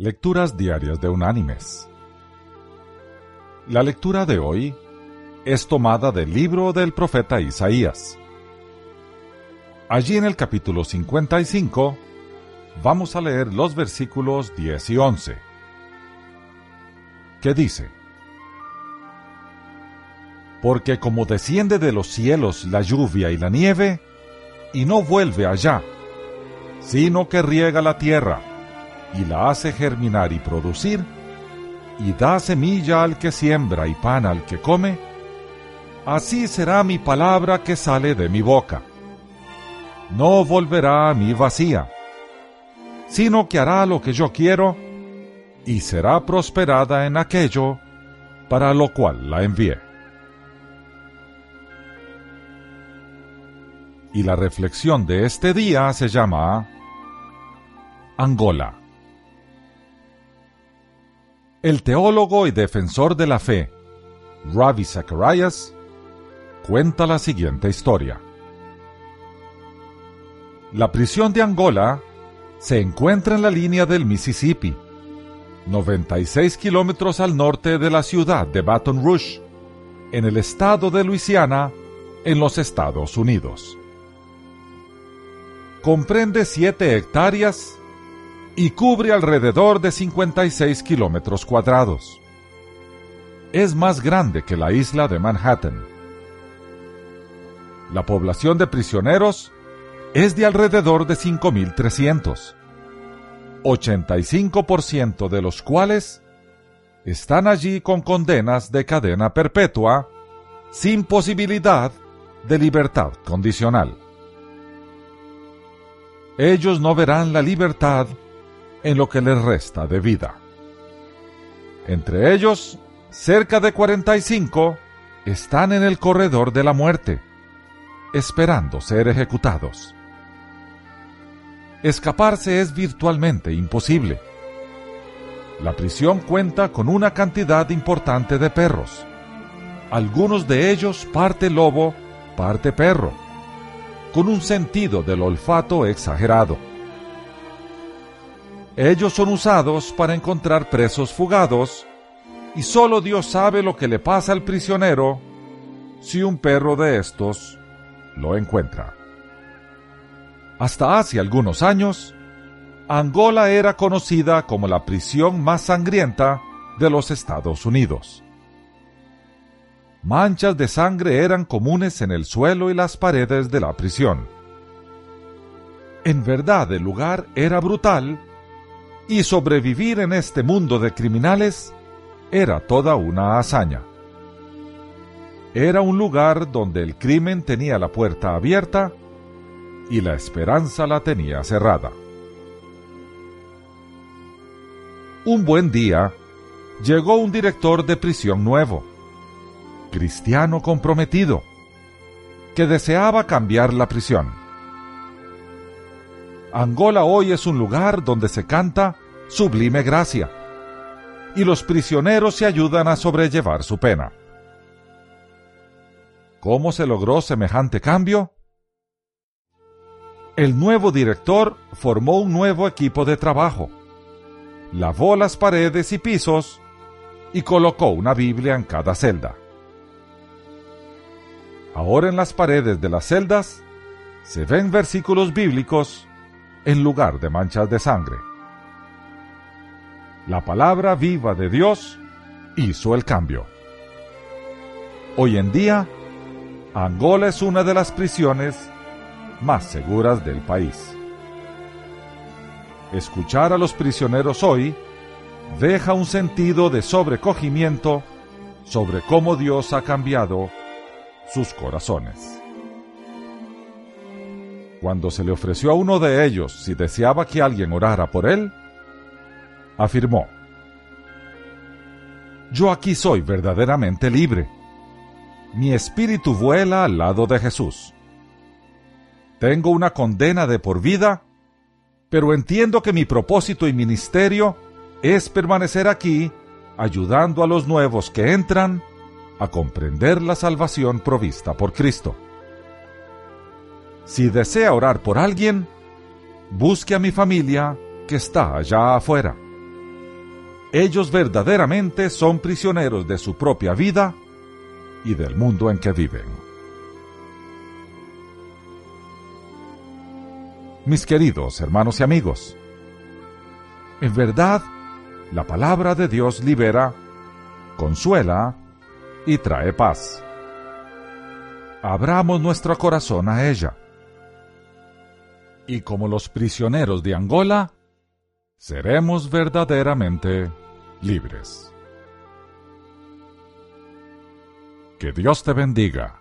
Lecturas Diarias de Unánimes. La lectura de hoy es tomada del libro del profeta Isaías. Allí en el capítulo 55 vamos a leer los versículos 10 y 11, que dice, Porque como desciende de los cielos la lluvia y la nieve, y no vuelve allá, sino que riega la tierra, y la hace germinar y producir, y da semilla al que siembra y pan al que come, así será mi palabra que sale de mi boca. No volverá a mí vacía, sino que hará lo que yo quiero, y será prosperada en aquello para lo cual la envié. Y la reflexión de este día se llama Angola. El teólogo y defensor de la fe, Ravi Zacharias, cuenta la siguiente historia. La prisión de Angola se encuentra en la línea del Mississippi, 96 kilómetros al norte de la ciudad de Baton Rouge, en el estado de Luisiana, en los Estados Unidos. Comprende 7 hectáreas y cubre alrededor de 56 kilómetros cuadrados. Es más grande que la isla de Manhattan. La población de prisioneros es de alrededor de 5.300, 85% de los cuales están allí con condenas de cadena perpetua sin posibilidad de libertad condicional. Ellos no verán la libertad en lo que les resta de vida. Entre ellos, cerca de 45 están en el corredor de la muerte, esperando ser ejecutados. Escaparse es virtualmente imposible. La prisión cuenta con una cantidad importante de perros, algunos de ellos parte lobo, parte perro, con un sentido del olfato exagerado. Ellos son usados para encontrar presos fugados y solo Dios sabe lo que le pasa al prisionero si un perro de estos lo encuentra. Hasta hace algunos años, Angola era conocida como la prisión más sangrienta de los Estados Unidos. Manchas de sangre eran comunes en el suelo y las paredes de la prisión. En verdad el lugar era brutal y sobrevivir en este mundo de criminales era toda una hazaña. Era un lugar donde el crimen tenía la puerta abierta y la esperanza la tenía cerrada. Un buen día, llegó un director de prisión nuevo, cristiano comprometido, que deseaba cambiar la prisión. Angola hoy es un lugar donde se canta sublime gracia, y los prisioneros se ayudan a sobrellevar su pena. ¿Cómo se logró semejante cambio? El nuevo director formó un nuevo equipo de trabajo, lavó las paredes y pisos y colocó una Biblia en cada celda. Ahora en las paredes de las celdas se ven versículos bíblicos en lugar de manchas de sangre. La palabra viva de Dios hizo el cambio. Hoy en día, Angola es una de las prisiones más seguras del país. Escuchar a los prisioneros hoy deja un sentido de sobrecogimiento sobre cómo Dios ha cambiado sus corazones. Cuando se le ofreció a uno de ellos si deseaba que alguien orara por él, afirmó, Yo aquí soy verdaderamente libre. Mi espíritu vuela al lado de Jesús. Tengo una condena de por vida, pero entiendo que mi propósito y ministerio es permanecer aquí ayudando a los nuevos que entran a comprender la salvación provista por Cristo. Si desea orar por alguien, busque a mi familia que está allá afuera. ellos verdaderamente son prisioneros de su propia vida y del mundo en que viven. Mis queridos hermanos y amigos, en verdad, la palabra de Dios libera, consuela y trae paz. Abramos nuestro corazón a ella. Y como los prisioneros de Angola, seremos verdaderamente libres. Que Dios te bendiga.